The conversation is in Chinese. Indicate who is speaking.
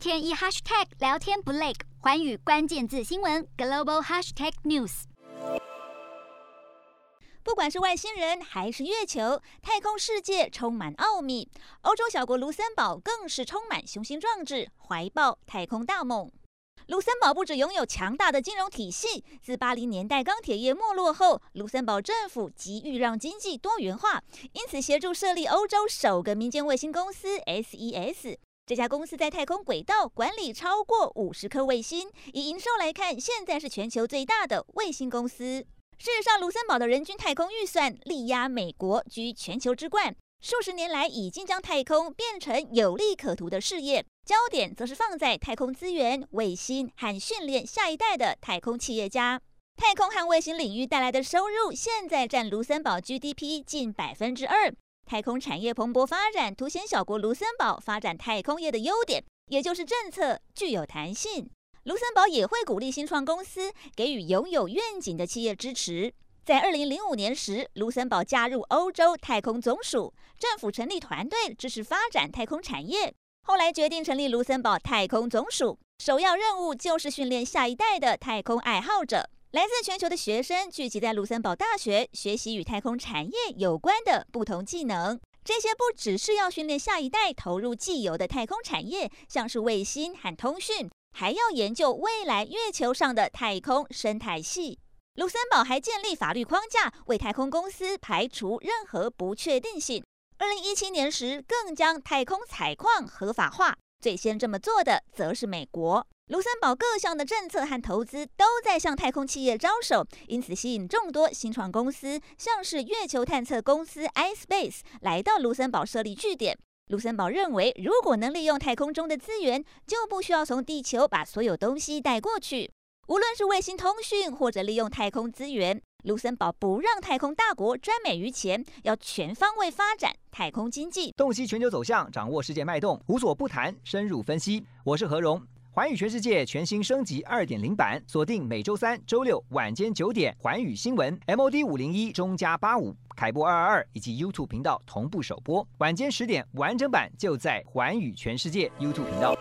Speaker 1: 天一 hashtag 聊天不累，寰宇关键字新闻 global hashtag news。
Speaker 2: 不管是外星人还是月球，太空世界充满奥秘。欧洲小国卢森堡更是充满雄心壮志，怀抱太空大梦。卢森堡不只拥有强大的金融体系，自八零年代钢铁业没落后，卢森堡政府急欲让经济多元化，因此协助设立欧洲首个民间卫星公司 SES。这家公司在太空轨道管理超过五十颗卫星，以营收来看，现在是全球最大的卫星公司。事实上，卢森堡的人均太空预算力压美国，居全球之冠。数十年来，已经将太空变成有利可图的事业。焦点则是放在太空资源、卫星和训练下一代的太空企业家。太空和卫星领域带来的收入，现在占卢森堡 GDP 近百分之二。太空产业蓬勃发展，凸显小国卢森堡发展太空业的优点，也就是政策具有弹性。卢森堡也会鼓励新创公司，给予拥有愿景的企业支持。在二零零五年时，卢森堡加入欧洲太空总署，政府成立团队支持发展太空产业。后来决定成立卢森堡太空总署，首要任务就是训练下一代的太空爱好者。来自全球的学生聚集在卢森堡大学，学习与太空产业有关的不同技能。这些不只是要训练下一代投入既有的太空产业，像是卫星和通讯，还要研究未来月球上的太空生态系。卢森堡还建立法律框架，为太空公司排除任何不确定性。二零一七年时，更将太空采矿合法化。最先这么做的，则是美国。卢森堡各项的政策和投资都在向太空企业招手，因此吸引众多新创公司，像是月球探测公司 iSpace 来到卢森堡设立据点。卢森堡认为，如果能利用太空中的资源，就不需要从地球把所有东西带过去。无论是卫星通讯，或者利用太空资源。卢森堡不让太空大国专美于前，要全方位发展太空经济，
Speaker 3: 洞悉全球走向，掌握世界脉动，无所不谈，深入分析。我是何荣，环宇全世界全新升级二点零版，锁定每周三、周六晚间九点，环宇新闻 MOD 五零一中加八五凯播二二二以及 YouTube 频道同步首播，晚间十点完整版就在环宇全世界 YouTube 频道。